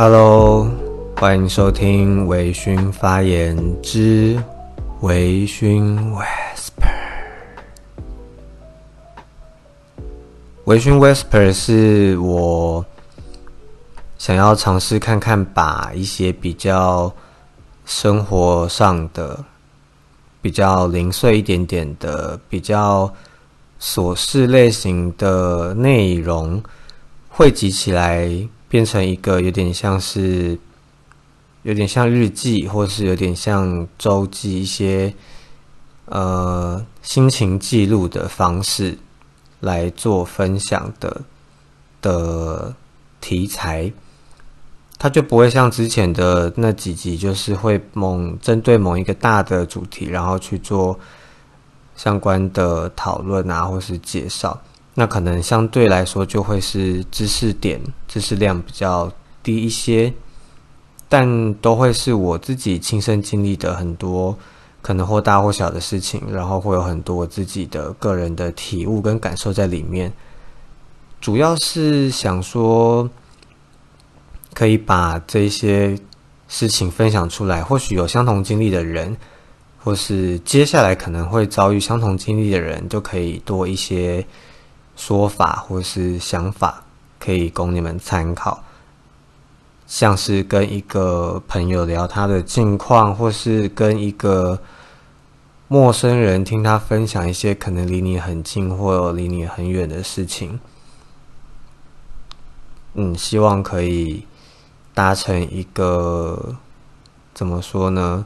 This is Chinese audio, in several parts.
Hello，欢迎收听微醺发言之微醺 Whisper。微醺 Whisper 是我想要尝试看看，把一些比较生活上的、比较零碎一点点的、比较琐事类型的内容汇集起来。变成一个有点像是，有点像日记，或是有点像周记，一些呃心情记录的方式来做分享的的题材，它就不会像之前的那几集，就是会某针对某一个大的主题，然后去做相关的讨论啊，或是介绍。那可能相对来说就会是知识点、知识量比较低一些，但都会是我自己亲身经历的很多可能或大或小的事情，然后会有很多自己的个人的体悟跟感受在里面。主要是想说，可以把这些事情分享出来，或许有相同经历的人，或是接下来可能会遭遇相同经历的人，就可以多一些。说法或是想法可以供你们参考，像是跟一个朋友聊他的近况，或是跟一个陌生人听他分享一些可能离你很近或离你很远的事情。嗯，希望可以达成一个怎么说呢？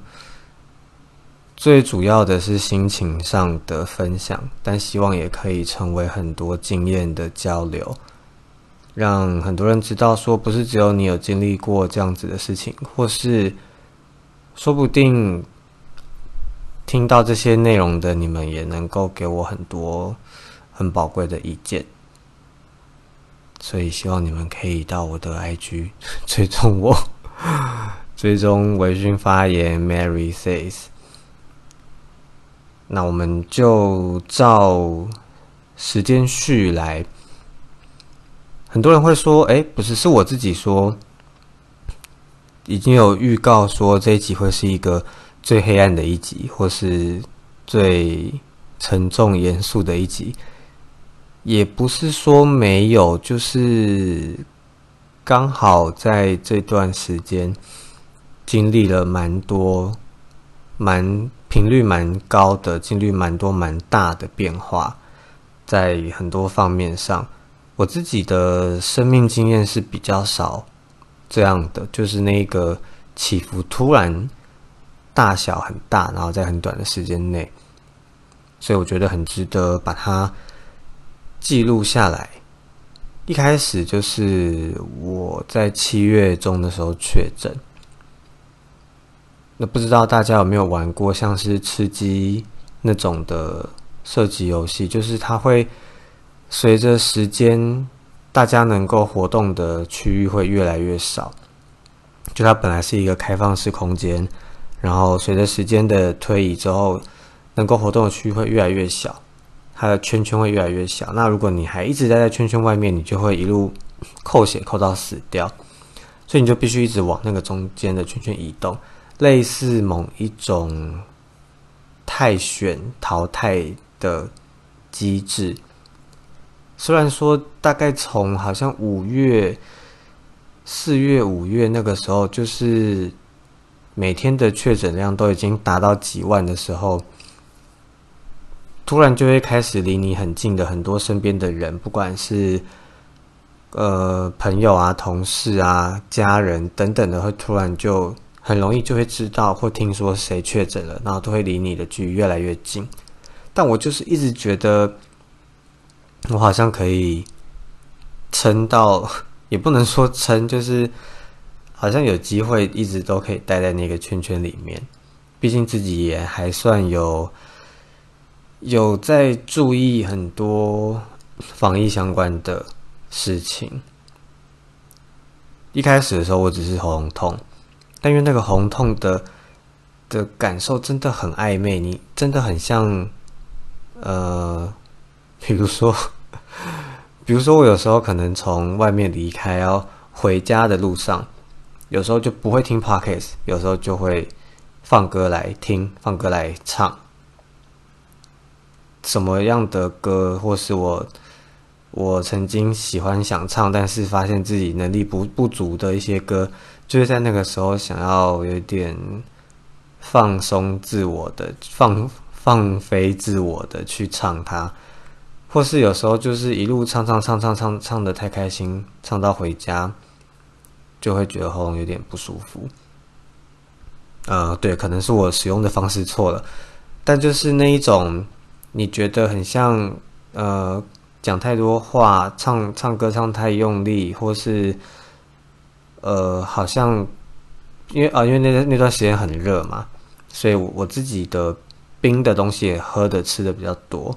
最主要的是心情上的分享，但希望也可以成为很多经验的交流，让很多人知道，说不是只有你有经历过这样子的事情，或是说不定听到这些内容的你们也能够给我很多很宝贵的意见，所以希望你们可以到我的 IG 追踪我，追踪微醺发言 Mary says。那我们就照时间序来。很多人会说：“哎，不是，是我自己说，已经有预告说这一集会是一个最黑暗的一集，或是最沉重严肃的一集。”也不是说没有，就是刚好在这段时间经历了蛮多蛮。频率蛮高的，几率蛮多、蛮大的变化，在很多方面上，我自己的生命经验是比较少这样的，就是那个起伏突然大小很大，然后在很短的时间内，所以我觉得很值得把它记录下来。一开始就是我在七月中的时候确诊。那不知道大家有没有玩过像是吃鸡那种的射击游戏？就是它会随着时间，大家能够活动的区域会越来越少。就它本来是一个开放式空间，然后随着时间的推移之后，能够活动的区域会越来越小，它的圈圈会越来越小。那如果你还一直待在圈圈外面，你就会一路扣血扣到死掉。所以你就必须一直往那个中间的圈圈移动。类似某一种泰选淘汰的机制，虽然说大概从好像五月、四月、五月那个时候，就是每天的确诊量都已经达到几万的时候，突然就会开始离你很近的很多身边的人，不管是呃朋友啊、同事啊、家人等等的，会突然就。很容易就会知道或听说谁确诊了，然后都会离你的距离越来越近。但我就是一直觉得，我好像可以撑到，也不能说撑，就是好像有机会一直都可以待在那个圈圈里面。毕竟自己也还算有有在注意很多防疫相关的事情。一开始的时候，我只是喉咙痛。但因为那个红痛的的感受真的很暧昧，你真的很像，呃，比如说，比如说我有时候可能从外面离开，要回家的路上，有时候就不会听 podcast，有时候就会放歌来听，放歌来唱。什么样的歌，或是我我曾经喜欢想唱，但是发现自己能力不不足的一些歌，就是在那个时候想要有点放松自我的放放飞自我的去唱它，或是有时候就是一路唱唱唱唱唱唱的太开心，唱到回家。就会觉得喉咙有点不舒服，呃，对，可能是我使用的方式错了，但就是那一种你觉得很像呃讲太多话，唱唱歌唱太用力，或是呃好像因为啊因为那那段时间很热嘛，所以我我自己的冰的东西也喝的吃的比较多，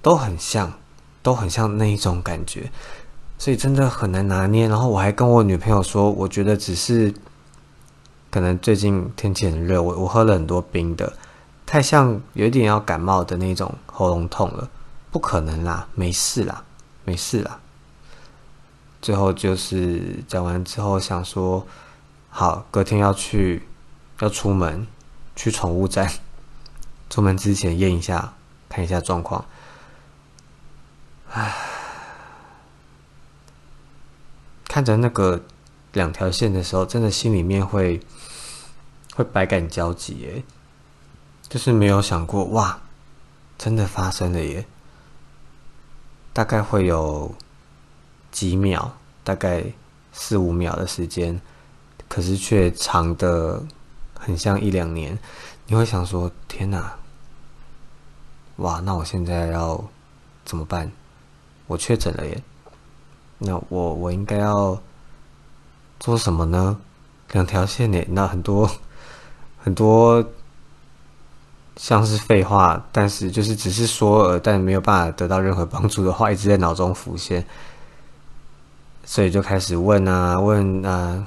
都很像，都很像那一种感觉。所以真的很难拿捏。然后我还跟我女朋友说，我觉得只是可能最近天气很热，我我喝了很多冰的，太像有点要感冒的那种喉咙痛了。不可能啦，没事啦，没事啦。最后就是讲完之后想说，好，隔天要去要出门去宠物站，出门之前验一下，看一下状况。唉。看着那个两条线的时候，真的心里面会会百感交集耶，就是没有想过哇，真的发生了耶。大概会有几秒，大概四五秒的时间，可是却长的很像一两年。你会想说：天哪，哇，那我现在要怎么办？我确诊了耶。那我我应该要做什么呢？两条线呢？那很多 很多像是废话，但是就是只是说而但没有办法得到任何帮助的话，一直在脑中浮现，所以就开始问啊问啊，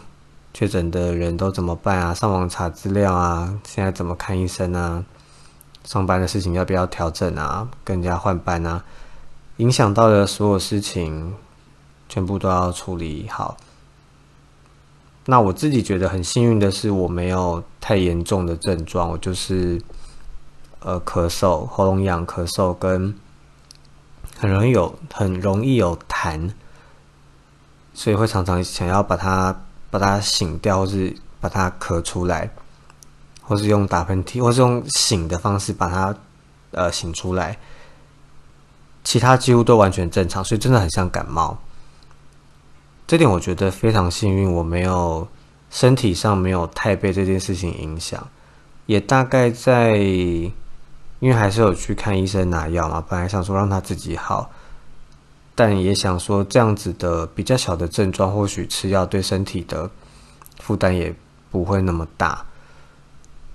确诊的人都怎么办啊？上网查资料啊，现在怎么看医生啊？上班的事情要不要调整啊？跟人家换班啊？影响到的所有事情。全部都要处理好。那我自己觉得很幸运的是，我没有太严重的症状，我就是呃咳嗽、喉咙痒、咳嗽跟很容易有很容易有痰，所以会常常想要把它把它醒掉，或是把它咳出来，或是用打喷嚏，或是用醒的方式把它呃醒出来。其他几乎都完全正常，所以真的很像感冒。这点我觉得非常幸运，我没有身体上没有太被这件事情影响，也大概在，因为还是有去看医生拿药嘛，本来想说让他自己好，但也想说这样子的比较小的症状，或许吃药对身体的负担也不会那么大。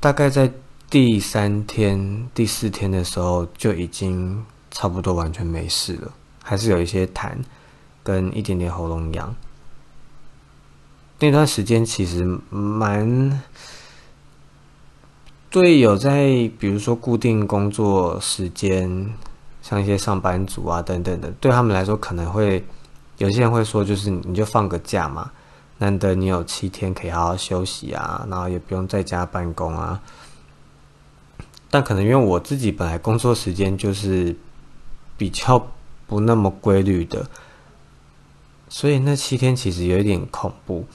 大概在第三天、第四天的时候就已经差不多完全没事了，还是有一些痰。跟一点点喉咙痒，那段时间其实蛮对有在，比如说固定工作时间，像一些上班族啊等等的，对他们来说可能会有些人会说，就是你就放个假嘛，难得你有七天可以好好休息啊，然后也不用在家办公啊。但可能因为我自己本来工作时间就是比较不那么规律的。所以那七天其实有一点恐怖，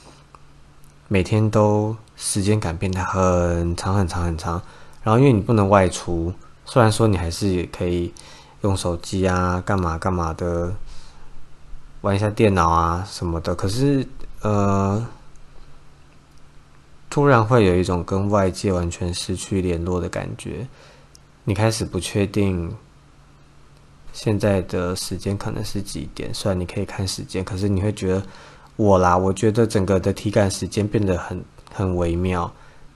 每天都时间感变得很长很长很长。然后因为你不能外出，虽然说你还是可以用手机啊，干嘛干嘛的，玩一下电脑啊什么的，可是呃，突然会有一种跟外界完全失去联络的感觉，你开始不确定。现在的时间可能是几点？虽然你可以看时间，可是你会觉得我啦，我觉得整个的体感时间变得很很微妙。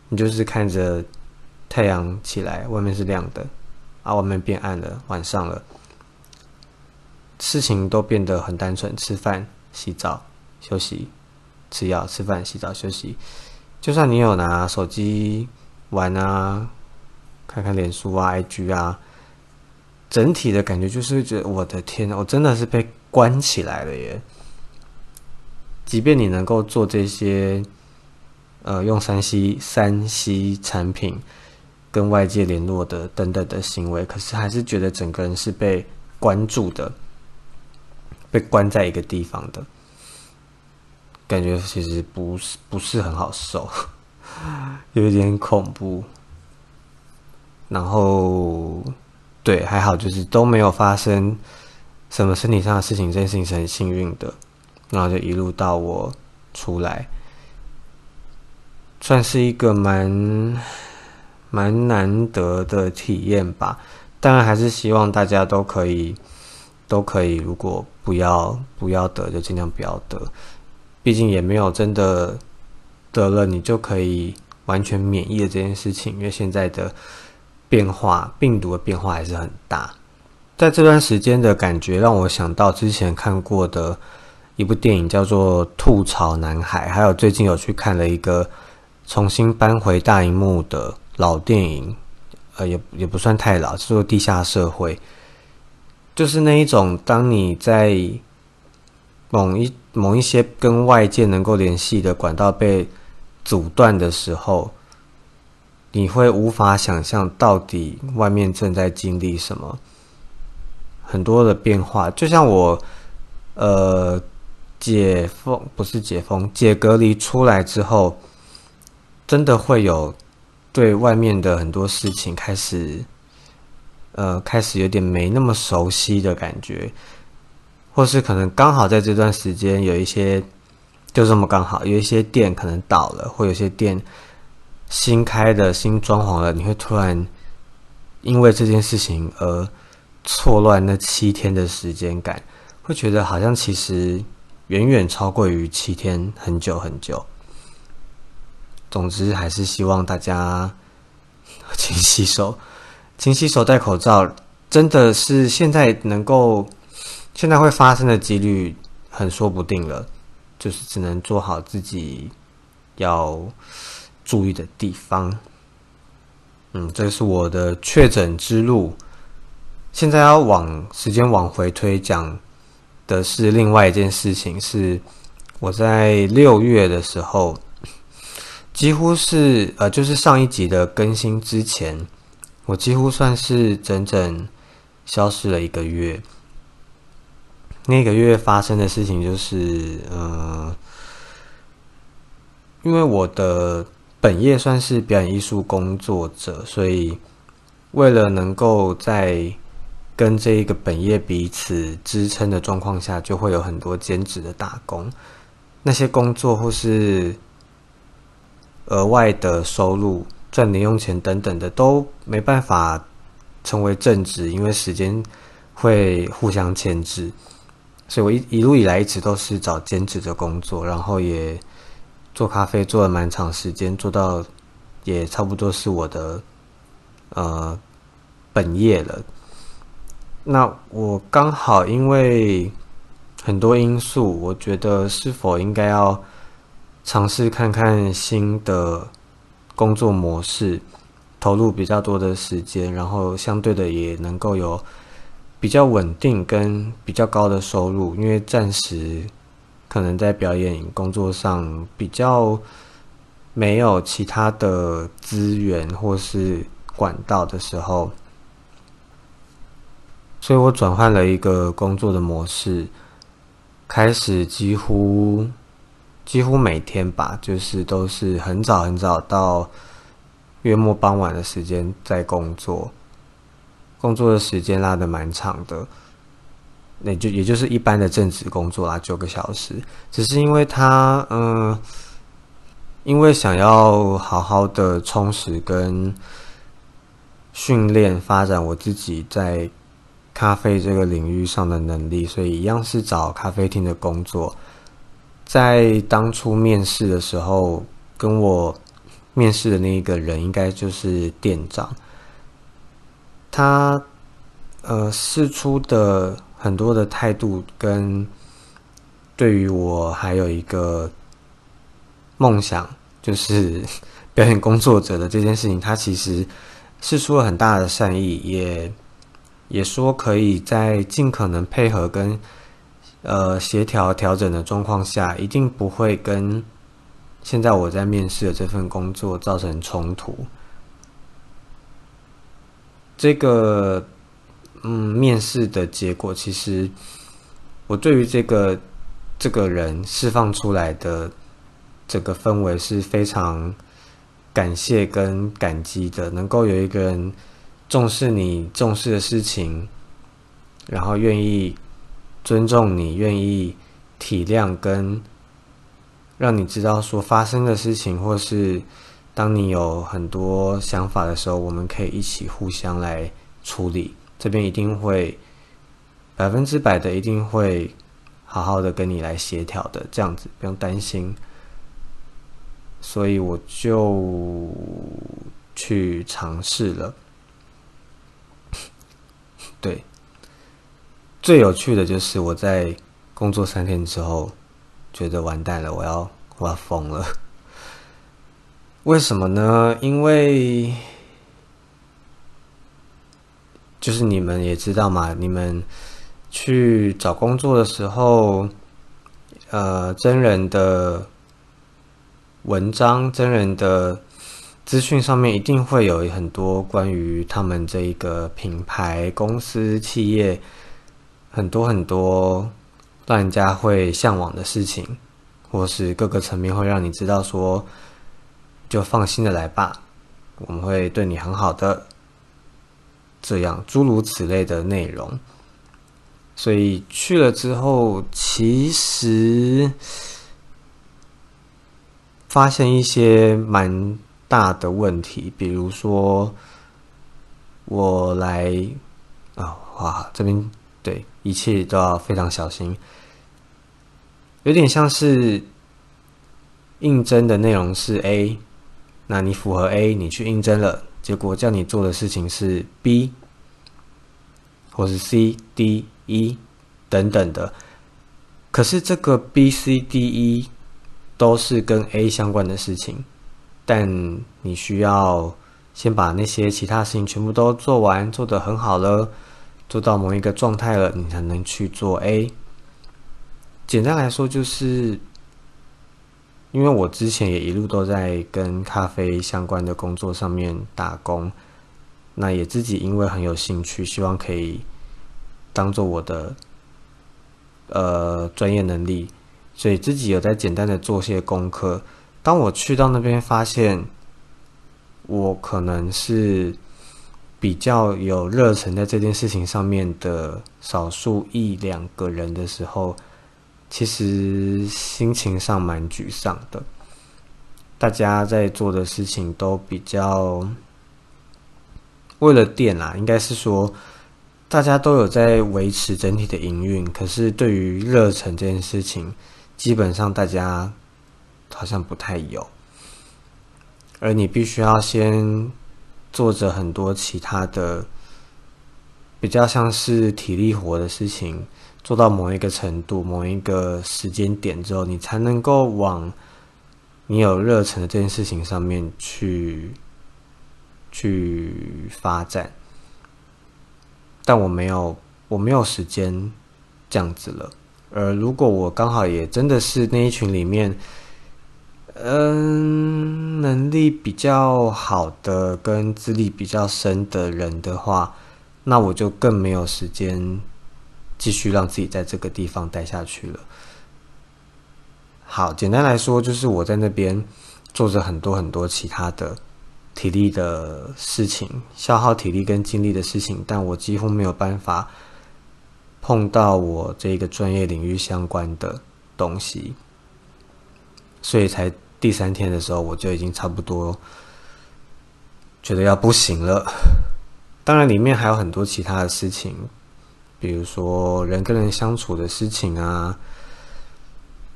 你就是看着太阳起来，外面是亮的，啊，外面变暗了，晚上了，事情都变得很单纯：吃饭、洗澡、休息、吃药、吃饭、洗澡、休息。就算你有拿手机玩啊，看看脸书啊、IG 啊。整体的感觉就是觉得，我的天，我真的是被关起来了耶！即便你能够做这些呃用三 C 三 C 产品跟外界联络的等等的行为，可是还是觉得整个人是被关注的，被关在一个地方的感觉，其实不是不是很好受，有一点恐怖。然后，对，还好，就是都没有发生什么身体上的事情，这件事情是很幸运的。然后就一路到我出来，算是一个蛮蛮难得的体验吧。当然，还是希望大家都可以都可以，如果不要不要得，就尽量不要得。毕竟也没有真的得了，你就可以完全免疫的这件事情，因为现在的。变化，病毒的变化还是很大。在这段时间的感觉，让我想到之前看过的一部电影，叫做《吐槽男孩》，还有最近有去看了一个重新搬回大荧幕的老电影，呃，也也不算太老，叫做《地下社会》。就是那一种，当你在某一某一些跟外界能够联系的管道被阻断的时候。你会无法想象到底外面正在经历什么，很多的变化。就像我，呃，解封不是解封，解隔离出来之后，真的会有对外面的很多事情开始，呃，开始有点没那么熟悉的感觉，或是可能刚好在这段时间有一些，就这么刚好有一些店可能倒了，或有些店。新开的新装潢了，你会突然因为这件事情而错乱那七天的时间感，会觉得好像其实远远超过于七天，很久很久。总之，还是希望大家勤洗手，勤洗手，戴口罩。真的是现在能够现在会发生的几率很说不定了，就是只能做好自己要。注意的地方，嗯，这是我的确诊之路。现在要往时间往回推，讲的是另外一件事情，是我在六月的时候，几乎是呃，就是上一集的更新之前，我几乎算是整整消失了一个月。那个月发生的事情就是，呃，因为我的。本业算是表演艺术工作者，所以为了能够在跟这一个本业彼此支撑的状况下，就会有很多兼职的打工。那些工作或是额外的收入、赚零用钱等等的，都没办法成为正职，因为时间会互相牵制。所以我一一路以来一直都是找兼职的工作，然后也。做咖啡做了蛮长时间，做到也差不多是我的呃本业了。那我刚好因为很多因素，我觉得是否应该要尝试看看新的工作模式，投入比较多的时间，然后相对的也能够有比较稳定跟比较高的收入，因为暂时。可能在表演工作上比较没有其他的资源或是管道的时候，所以我转换了一个工作的模式，开始几乎几乎每天吧，就是都是很早很早到月末傍晚的时间在工作，工作的时间拉的蛮长的。那就也就是一般的正职工作啦，九个小时。只是因为他，嗯，因为想要好好的充实跟训练发展我自己在咖啡这个领域上的能力，所以一样是找咖啡厅的工作。在当初面试的时候，跟我面试的那一个人应该就是店长，他呃试出的。很多的态度跟对于我还有一个梦想，就是 表演工作者的这件事情，他其实是出了很大的善意，也也说可以在尽可能配合跟呃协调调整的状况下，一定不会跟现在我在面试的这份工作造成冲突。这个，嗯，面试的结果其实，我对于这个这个人释放出来的这个氛围是非常感谢跟感激的，能够有一个人重视你重视的事情，然后愿意尊重你，愿意体谅跟让你知道说发生的事情，或是。当你有很多想法的时候，我们可以一起互相来处理。这边一定会百分之百的，一定会好好的跟你来协调的，这样子不用担心。所以我就去尝试了。对，最有趣的就是我在工作三天之后，觉得完蛋了，我要我要疯了。为什么呢？因为就是你们也知道嘛，你们去找工作的时候，呃，真人的文章、真人的资讯上面一定会有很多关于他们这一个品牌、公司、企业很多很多让人家会向往的事情，或是各个层面会让你知道说。就放心的来吧，我们会对你很好的。这样诸如此类的内容，所以去了之后，其实发现一些蛮大的问题，比如说我来啊，哇，这边对一切都要非常小心，有点像是应征的内容是 A。那你符合 A，你去应征了，结果叫你做的事情是 B，或是 C、D、E 等等的。可是这个 B、C、D、E 都是跟 A 相关的事情，但你需要先把那些其他事情全部都做完，做得很好了，做到某一个状态了，你才能去做 A。简单来说就是。因为我之前也一路都在跟咖啡相关的工作上面打工，那也自己因为很有兴趣，希望可以当做我的呃专业能力，所以自己有在简单的做些功课。当我去到那边发现，我可能是比较有热忱在这件事情上面的少数一两个人的时候。其实心情上蛮沮丧的，大家在做的事情都比较为了店啦，应该是说大家都有在维持整体的营运，可是对于热忱这件事情，基本上大家好像不太有，而你必须要先做着很多其他的比较像是体力活的事情。做到某一个程度、某一个时间点之后，你才能够往你有热忱的这件事情上面去去发展。但我没有，我没有时间这样子了。而如果我刚好也真的是那一群里面，嗯，能力比较好的、跟资历比较深的人的话，那我就更没有时间。继续让自己在这个地方待下去了。好，简单来说，就是我在那边做着很多很多其他的体力的事情，消耗体力跟精力的事情，但我几乎没有办法碰到我这个专业领域相关的东西，所以才第三天的时候，我就已经差不多觉得要不行了。当然，里面还有很多其他的事情。比如说人跟人相处的事情啊，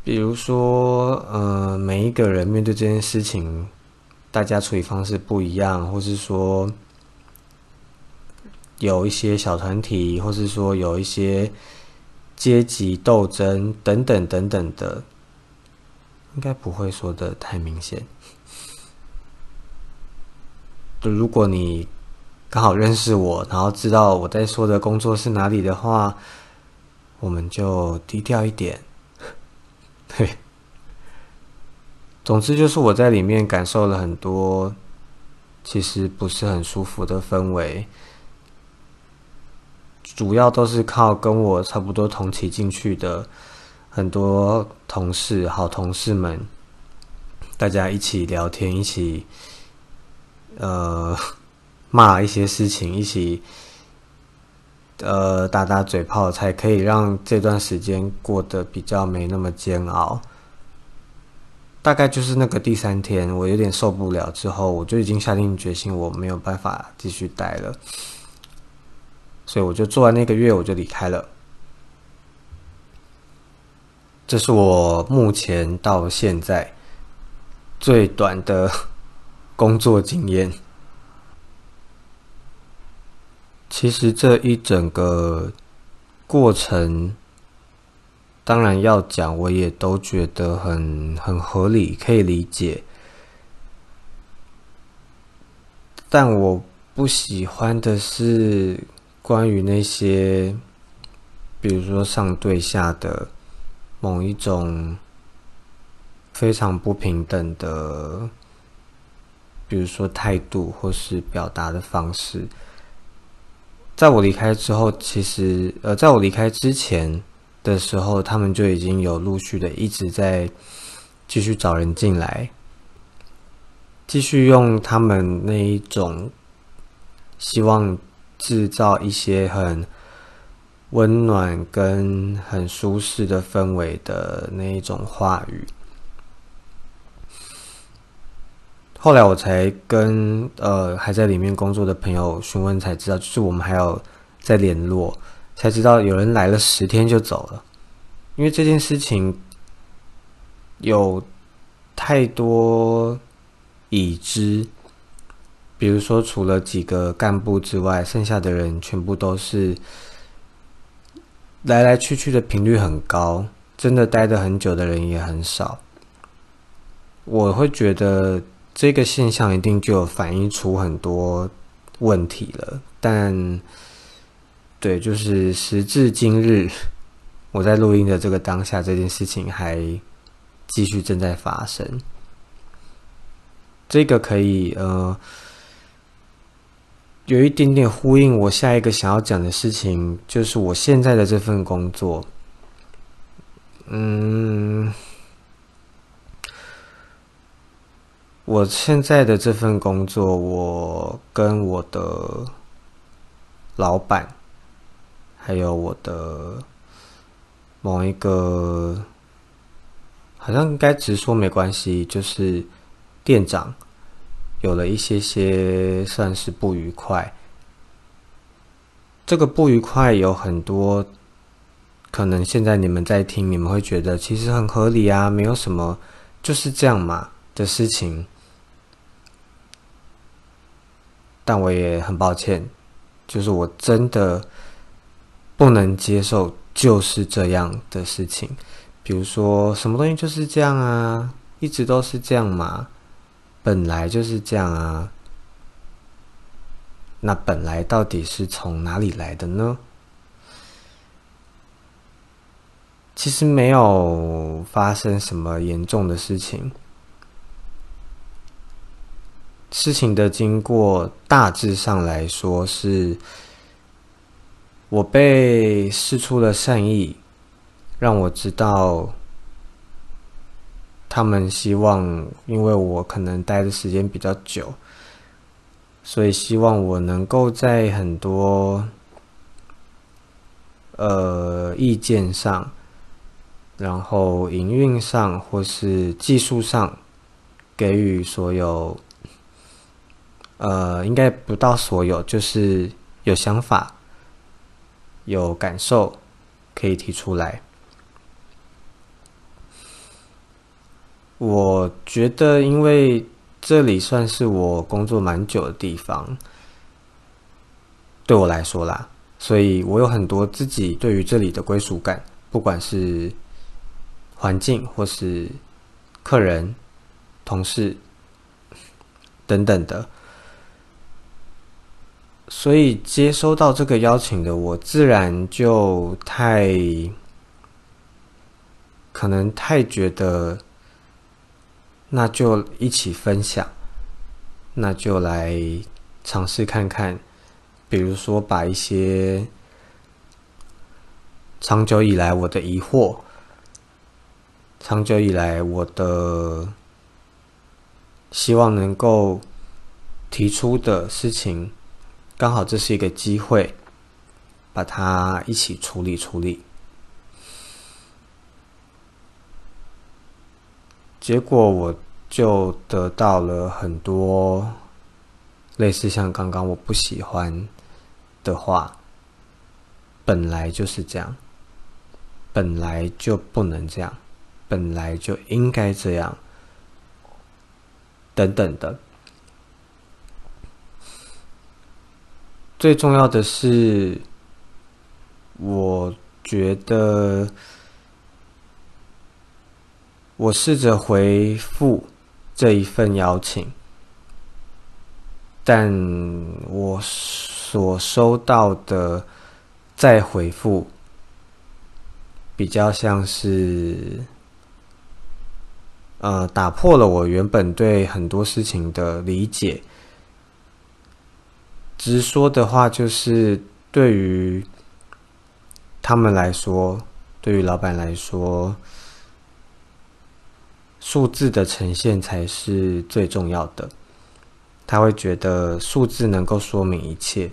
比如说呃，每一个人面对这件事情，大家处理方式不一样，或是说有一些小团体，或是说有一些阶级斗争等等等等的，应该不会说的太明显。就如果你。刚好认识我，然后知道我在说的工作是哪里的话，我们就低调一点。对，总之就是我在里面感受了很多，其实不是很舒服的氛围，主要都是靠跟我差不多同期进去的很多同事、好同事们，大家一起聊天，一起呃 骂一些事情，一起呃打打嘴炮，才可以让这段时间过得比较没那么煎熬。大概就是那个第三天，我有点受不了，之后我就已经下定决心，我没有办法继续待了，所以我就做完那个月，我就离开了。这是我目前到现在最短的工作经验。其实这一整个过程。当然要讲，我也都觉得很很合理，可以理解。但我不喜欢的是关于那些，比如说上对下的某一种非常不平等的，比如说态度或是表达的方式。在我离开之后，其实呃，在我离开之前。的时候，他们就已经有陆续的一直在继续找人进来，继续用他们那一种希望制造一些很温暖跟很舒适的氛围的那一种话语。后来我才跟呃还在里面工作的朋友询问，才知道就是我们还要再联络。才知道有人来了十天就走了，因为这件事情有太多已知，比如说除了几个干部之外，剩下的人全部都是来来去去的频率很高，真的待的很久的人也很少。我会觉得这个现象一定就有反映出很多问题了，但。对，就是时至今日，我在录音的这个当下，这件事情还继续正在发生。这个可以呃，有一点点呼应我下一个想要讲的事情，就是我现在的这份工作。嗯，我现在的这份工作，我跟我的老板。还有我的某一个，好像应该直说没关系，就是店长有了一些些算是不愉快。这个不愉快有很多，可能现在你们在听，你们会觉得其实很合理啊，没有什么，就是这样嘛的事情。但我也很抱歉，就是我真的。不能接受就是这样的事情，比如说什么东西就是这样啊，一直都是这样嘛，本来就是这样啊。那本来到底是从哪里来的呢？其实没有发生什么严重的事情，事情的经过大致上来说是。我被施出了善意，让我知道他们希望，因为我可能待的时间比较久，所以希望我能够在很多呃意见上，然后营运上或是技术上给予所有，呃，应该不到所有，就是有想法。有感受可以提出来。我觉得，因为这里算是我工作蛮久的地方，对我来说啦，所以我有很多自己对于这里的归属感，不管是环境或是客人、同事等等的。所以接收到这个邀请的我，自然就太可能太觉得那就一起分享，那就来尝试看看，比如说把一些长久以来我的疑惑，长久以来我的希望能够提出的事情，刚好这是一个机会，把它一起处理处理。结果我就得到了很多类似像刚刚我不喜欢的话，本来就是这样，本来就不能这样，本来就应该这样，等等的。最重要的是，我觉得。我试着回复这一份邀请，但我所收到的再回复，比较像是，呃，打破了我原本对很多事情的理解。直说的话，就是对于他们来说，对于老板来说。数字的呈现才是最重要的。他会觉得数字能够说明一切，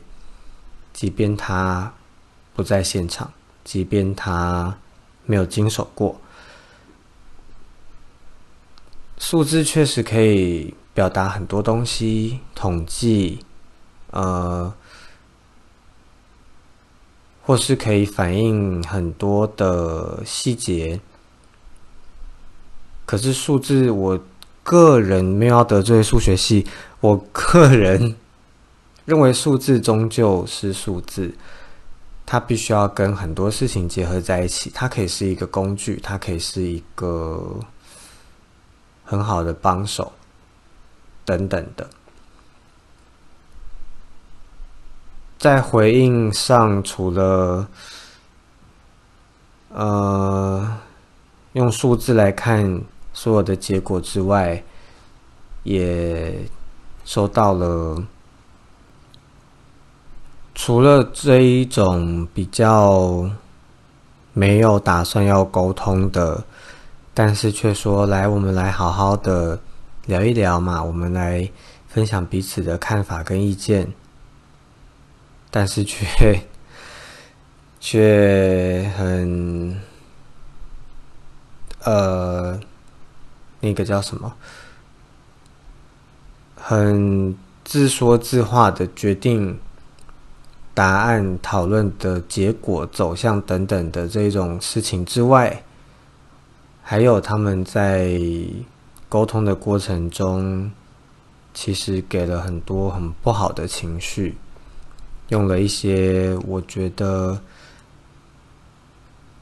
即便他不在现场，即便他没有经手过，数字确实可以表达很多东西，统计，呃，或是可以反映很多的细节。可是数字，我个人没有得罪数学系，我个人认为数字终究是数字，它必须要跟很多事情结合在一起，它可以是一个工具，它可以是一个很好的帮手，等等的。在回应上，除了呃用数字来看。所有的结果之外，也收到了。除了这一种比较没有打算要沟通的，但是却说来，我们来好好的聊一聊嘛，我们来分享彼此的看法跟意见，但是却却很呃。那个叫什么？很自说自话的决定答案、讨论的结果、走向等等的这种事情之外，还有他们在沟通的过程中，其实给了很多很不好的情绪，用了一些我觉得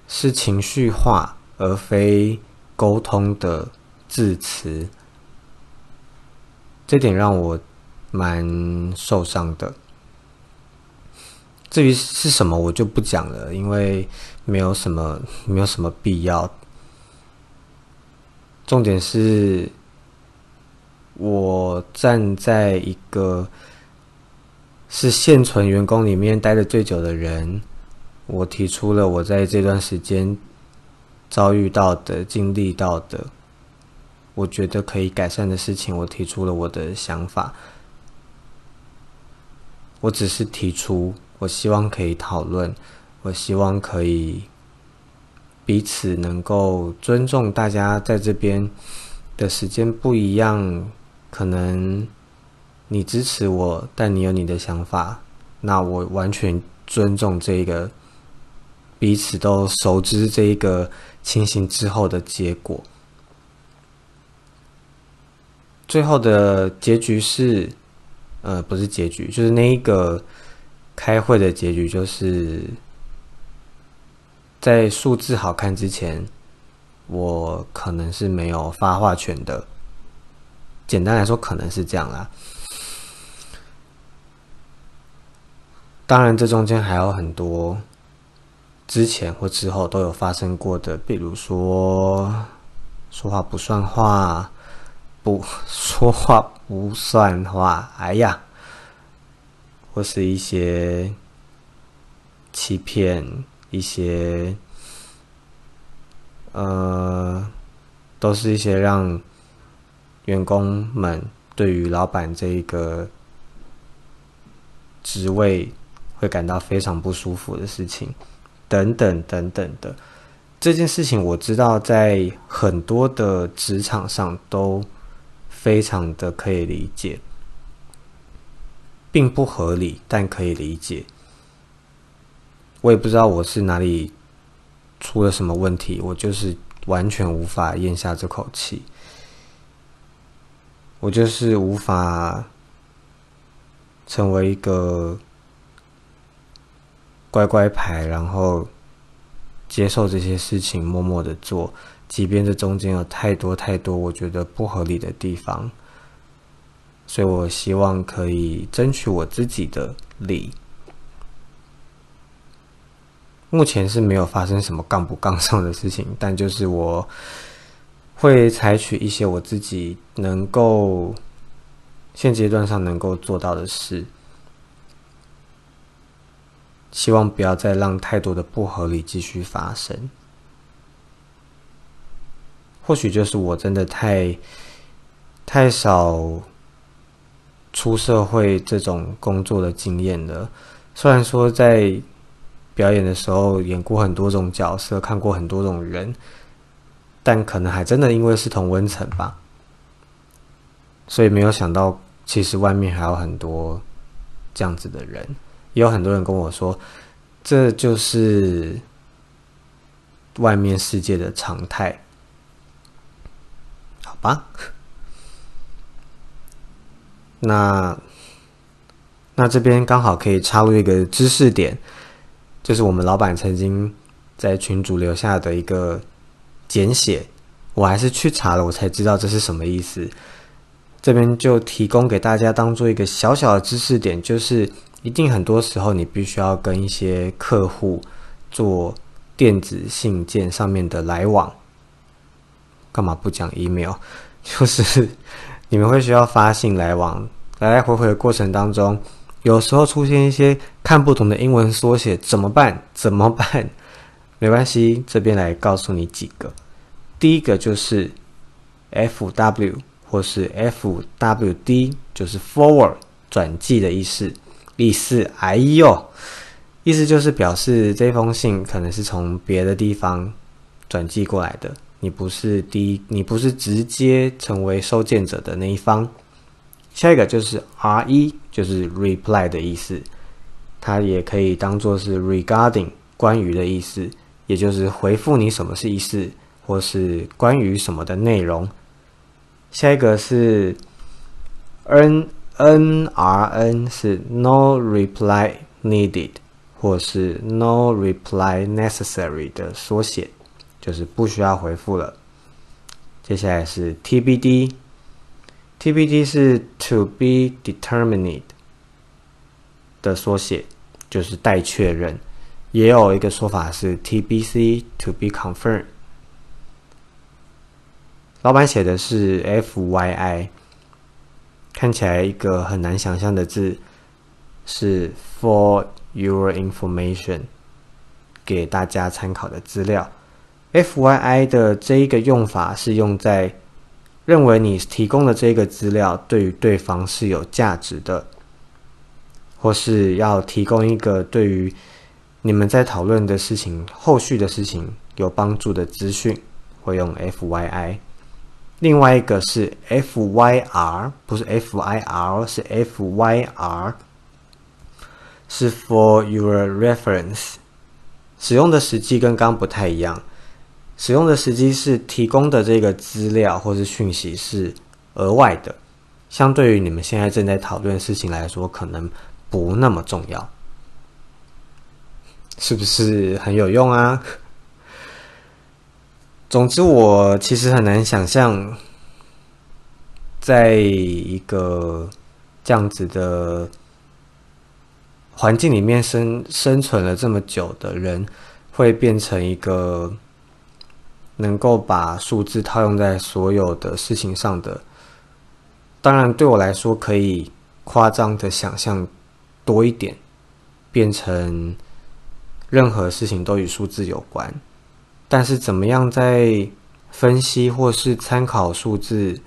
是情绪化而非沟通的。致辞，这点让我蛮受伤的。至于是什么，我就不讲了，因为没有什么，没有什么必要。重点是，我站在一个是现存员工里面待的最久的人，我提出了我在这段时间遭遇到的、经历到的。我觉得可以改善的事情，我提出了我的想法。我只是提出，我希望可以讨论，我希望可以彼此能够尊重大家在这边的时间不一样。可能你支持我，但你有你的想法，那我完全尊重这个彼此都熟知这一个情形之后的结果。最后的结局是，呃，不是结局，就是那一个开会的结局，就是在数字好看之前，我可能是没有发话权的。简单来说，可能是这样啦。当然，这中间还有很多之前或之后都有发生过的，比如说说话不算话。不说话不算话，哎呀，或是一些欺骗，一些呃，都是一些让员工们对于老板这一个职位会感到非常不舒服的事情，等等等等的。这件事情我知道，在很多的职场上都非常的可以理解，并不合理，但可以理解。我也不知道我是哪里出了什么问题，我就是完全无法咽下这口气，我就是无法成为一个乖乖牌，然后。接受这些事情，默默的做，即便这中间有太多太多我觉得不合理的地方，所以我希望可以争取我自己的利。目前是没有发生什么杠不杠上的事情，但就是我会采取一些我自己能够现阶段上能够做到的事。希望不要再让太多的不合理继续发生。或许就是我真的太太少出社会这种工作的经验了。虽然说在表演的时候演过很多种角色，看过很多种人，但可能还真的因为是同温层吧，所以没有想到其实外面还有很多这样子的人。也有很多人跟我说，这就是外面世界的常态，好吧？那那这边刚好可以插入一个知识点，就是我们老板曾经在群主留下的一个简写，我还是去查了，我才知道这是什么意思。这边就提供给大家当做一个小小的知识点，就是。一定很多时候，你必须要跟一些客户做电子信件上面的来往。干嘛不讲 email？就是你们会需要发信来往，来来回回的过程当中，有时候出现一些看不懂的英文缩写，怎么办？怎么办？没关系，这边来告诉你几个。第一个就是 F W 或是 F W D，就是 forward 转寄的意思。意思，哎呦，意思就是表示这封信可能是从别的地方转寄过来的，你不是第一，你不是直接成为收件者的那一方。下一个就是 R E，就是 reply 的意思，它也可以当做是 regarding 关于的意思，也就是回复你什么是意思，或是关于什么的内容。下一个是 N。N R N 是 No reply needed，或是 No reply necessary 的缩写，就是不需要回复了。接下来是 T B D，T B D 是 To be determined 的缩写，就是待确认。也有一个说法是 T B C，To be confirmed。老板写的是 F Y I。看起来一个很难想象的字是 “for your information”，给大家参考的资料。F Y I 的这一个用法是用在认为你提供的这个资料对于对方是有价值的，或是要提供一个对于你们在讨论的事情、后续的事情有帮助的资讯，会用 F Y I。另外一个是 F Y R，不是 F I R，是 F Y R，是 For your reference。使用的时机跟刚不太一样，使用的时机是提供的这个资料或是讯息是额外的，相对于你们现在正在讨论的事情来说，可能不那么重要，是不是很有用啊？总之，我其实很难想象，在一个这样子的环境里面生生存了这么久的人，会变成一个能够把数字套用在所有的事情上的当然，对我来说可以夸张的想象多一点，变成任何事情都与数字有关。但是，怎么样在分析或是参考数字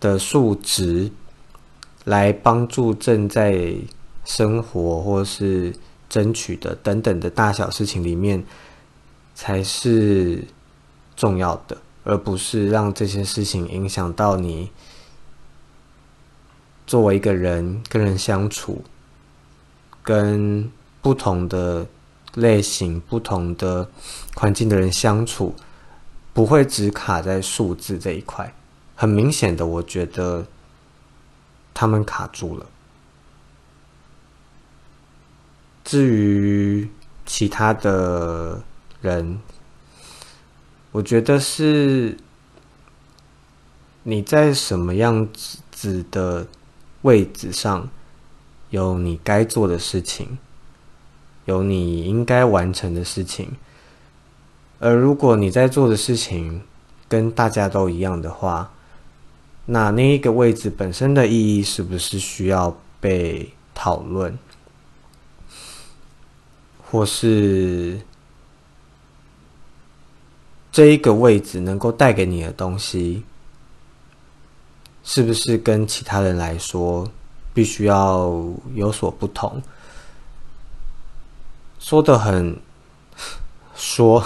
的数值，来帮助正在生活或是争取的等等的大小事情里面，才是重要的，而不是让这些事情影响到你作为一个人跟人相处，跟不同的。类型不同的环境的人相处，不会只卡在数字这一块。很明显的，我觉得他们卡住了。至于其他的人，我觉得是你在什么样子的位置上，有你该做的事情。有你应该完成的事情，而如果你在做的事情跟大家都一样的话，那那一个位置本身的意义是不是需要被讨论，或是这一个位置能够带给你的东西，是不是跟其他人来说必须要有所不同？说的很说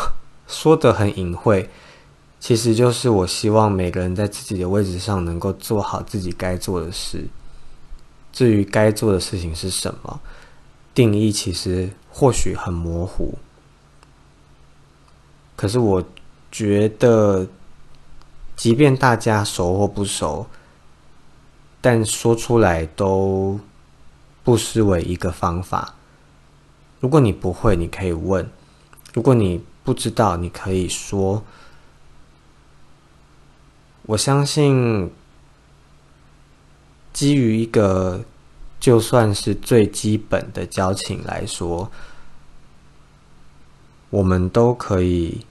说的很隐晦，其实就是我希望每个人在自己的位置上能够做好自己该做的事。至于该做的事情是什么，定义其实或许很模糊。可是我觉得，即便大家熟或不熟，但说出来都不失为一个方法。如果你不会，你可以问；如果你不知道，你可以说。我相信，基于一个就算是最基本的交情来说，我们都可以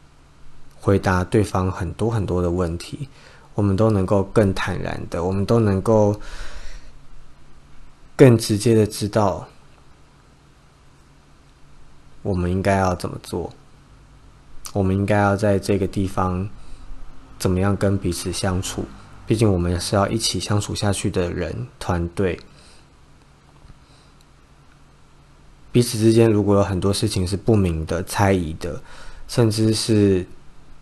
回答对方很多很多的问题，我们都能够更坦然的，我们都能够更直接的知道。我们应该要怎么做？我们应该要在这个地方怎么样跟彼此相处？毕竟我们是要一起相处下去的人，团队。彼此之间如果有很多事情是不明的、猜疑的，甚至是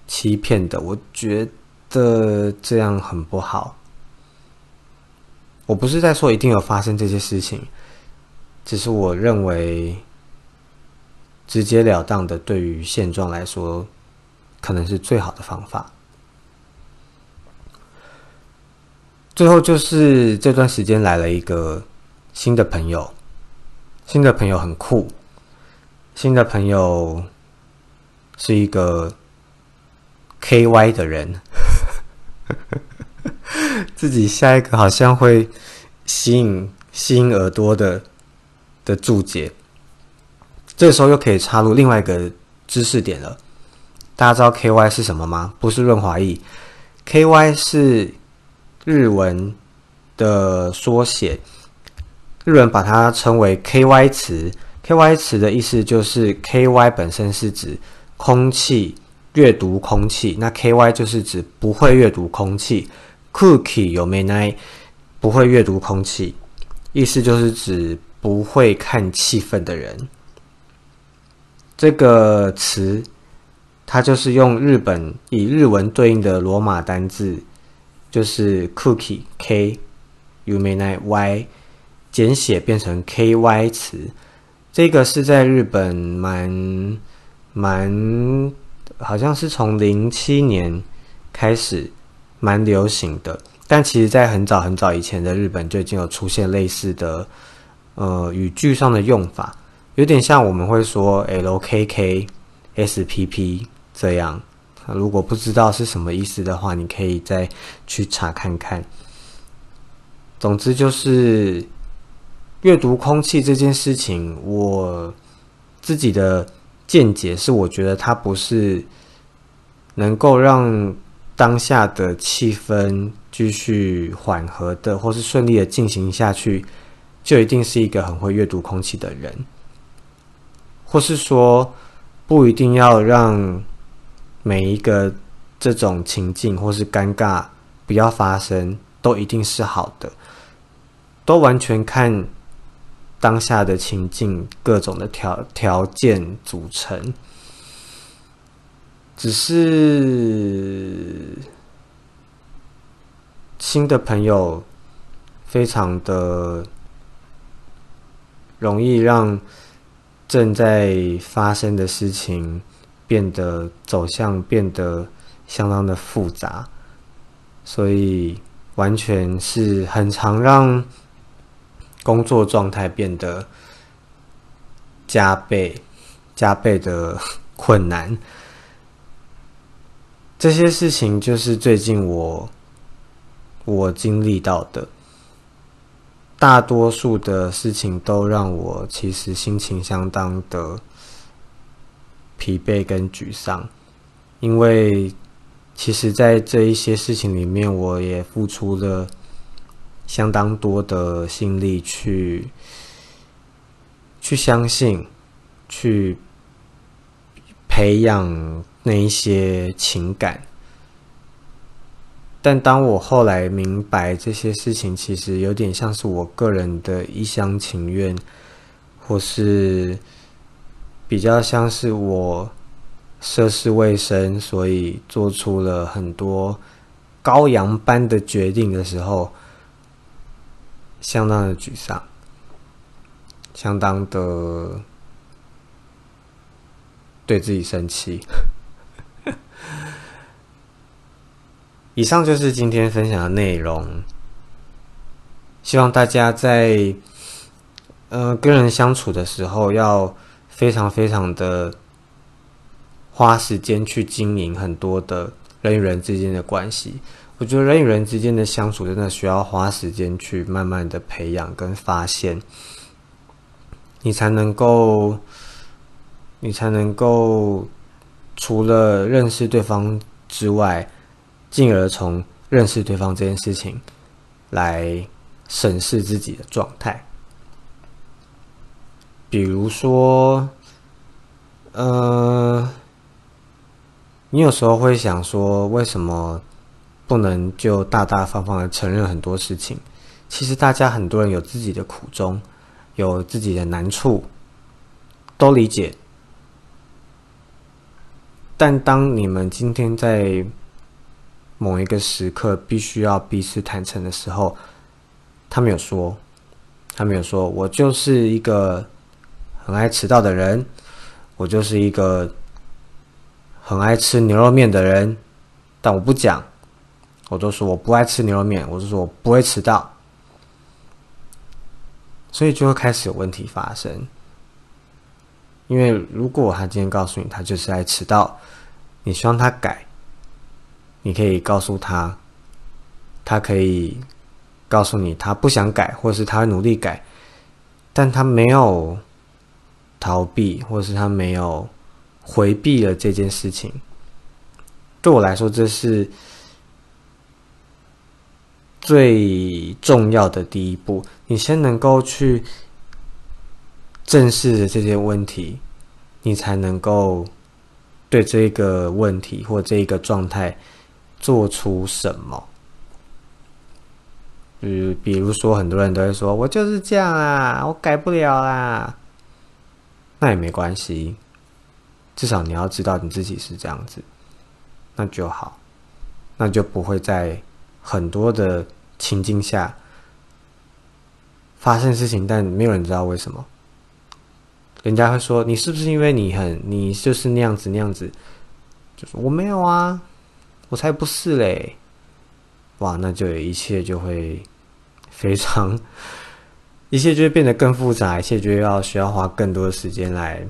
欺骗的，我觉得这样很不好。我不是在说一定有发生这些事情，只是我认为。直截了当的，对于现状来说，可能是最好的方法。最后就是这段时间来了一个新的朋友，新的朋友很酷，新的朋友是一个 K Y 的人，自己下一个好像会吸引吸引耳朵的的注解。这时候又可以插入另外一个知识点了。大家知道 K Y 是什么吗？不是润滑液，K Y 是日文的缩写，日文把它称为 K Y 词。K Y 词的意思就是 K Y 本身是指空气阅读空气，那 K Y 就是指不会阅读空气。Cookie 有没奈不会阅读空气，意思就是指不会看气氛的人。这个词，它就是用日本以日文对应的罗马单字，就是 cookie k u m a n y 简写变成 ky 词。这个是在日本蛮蛮，好像是从零七年开始蛮流行的，但其实在很早很早以前的日本就已经有出现类似的呃语句上的用法。有点像我们会说 LKK、SPP 这样。如果不知道是什么意思的话，你可以再去查看看。总之就是阅读空气这件事情，我自己的见解是，我觉得它不是能够让当下的气氛继续缓和的，或是顺利的进行下去，就一定是一个很会阅读空气的人，或是说不一定要让每一个这种情境或是尴尬不要发生，都一定是好的，都完全看当下的情境各种的条条件组成，只是。新的朋友非常的容易让正在发生的事情变得走向变得相当的复杂，所以完全是很常让工作状态变得加倍加倍的困难。这些事情就是最近我。我经历到的大多数的事情，都让我其实心情相当的疲惫跟沮丧，因为其实，在这一些事情里面，我也付出了相当多的心力去去相信，去培养那一些情感。但当我后来明白这些事情，其实有点像是我个人的一厢情愿，或是比较像是我涉世未深，所以做出了很多羔羊般的决定的时候，相当的沮丧，相当的对自己生气。以上就是今天分享的内容。希望大家在呃跟人相处的时候，要非常非常的花时间去经营很多的人与人之间的关系。我觉得人与人之间的相处真的需要花时间去慢慢的培养跟发现，你才能够，你才能够除了认识对方之外。进而从认识对方这件事情来审视自己的状态，比如说，呃，你有时候会想说，为什么不能就大大方方的承认很多事情？其实大家很多人有自己的苦衷，有自己的难处，都理解。但当你们今天在某一个时刻必须要彼此坦诚的时候，他没有说，他没有说，我就是一个很爱迟到的人，我就是一个很爱吃牛肉面的人，但我不讲，我都说我不爱吃牛肉面，我就说我不会迟到，所以就会开始有问题发生。因为如果他今天告诉你他就是爱迟到，你希望他改。你可以告诉他，他可以告诉你他不想改，或是他努力改，但他没有逃避，或是他没有回避了这件事情。对我来说，这是最重要的第一步。你先能够去正视这些问题，你才能够对这个问题或这一个状态。做出什么？嗯，比如说，很多人都会说：“我就是这样啊，我改不了啦。”那也没关系，至少你要知道你自己是这样子，那就好，那就不会在很多的情境下发生事情，但没有人知道为什么。人家会说：“你是不是因为你很，你就是那样子那样子？”就是我没有啊。我才不是嘞！哇，那就一切就会非常，一切就会变得更复杂，一切就要需要花更多的时间来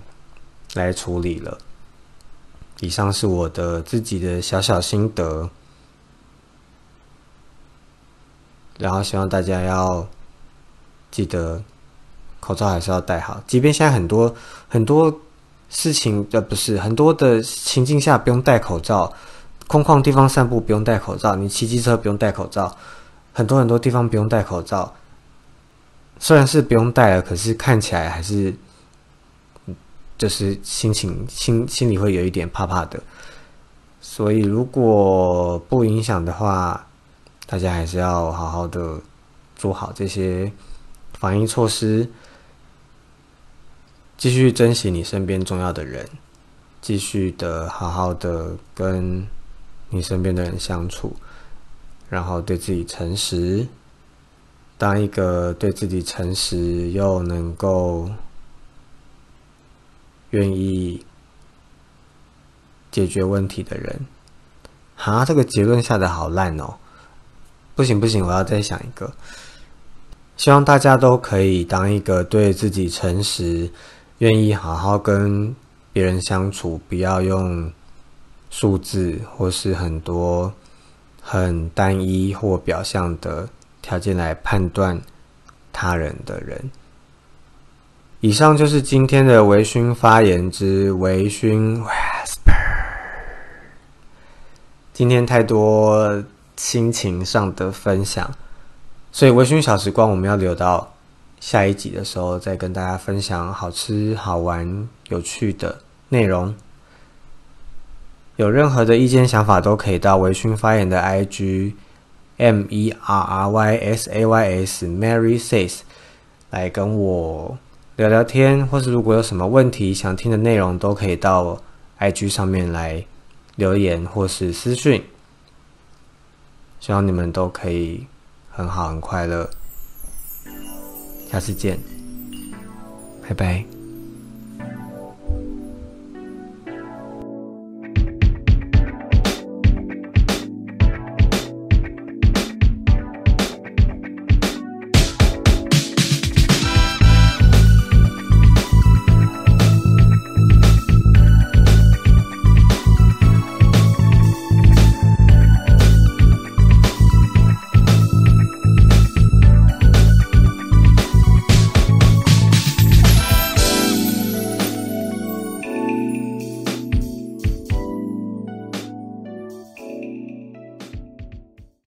来处理了。以上是我的自己的小小心得，然后希望大家要记得口罩还是要戴好，即便现在很多很多事情，呃，不是很多的情境下不用戴口罩。空旷地方散步不用戴口罩，你骑机车不用戴口罩，很多很多地方不用戴口罩。虽然是不用戴了，可是看起来还是，就是心情心心里会有一点怕怕的。所以如果不影响的话，大家还是要好好的做好这些防疫措施，继续珍惜你身边重要的人，继续的好好的跟。你身边的人相处，然后对自己诚实，当一个对自己诚实又能够愿意解决问题的人。哈，这个结论下的好烂哦！不行不行，我要再想一个。希望大家都可以当一个对自己诚实、愿意好好跟别人相处，不要用。数字或是很多很单一或表象的条件来判断他人的人。以上就是今天的微醺发言之微醺 whisper。今天太多心情上的分享，所以微醺小时光我们要留到下一集的时候再跟大家分享好吃、好玩、有趣的内容。有任何的意见想法都可以到微醺发言的 IG M E R R Y S A Y S Mary says 来跟我聊聊天，或是如果有什么问题想听的内容，都可以到 IG 上面来留言或是私讯。希望你们都可以很好很快乐，下次见，拜拜。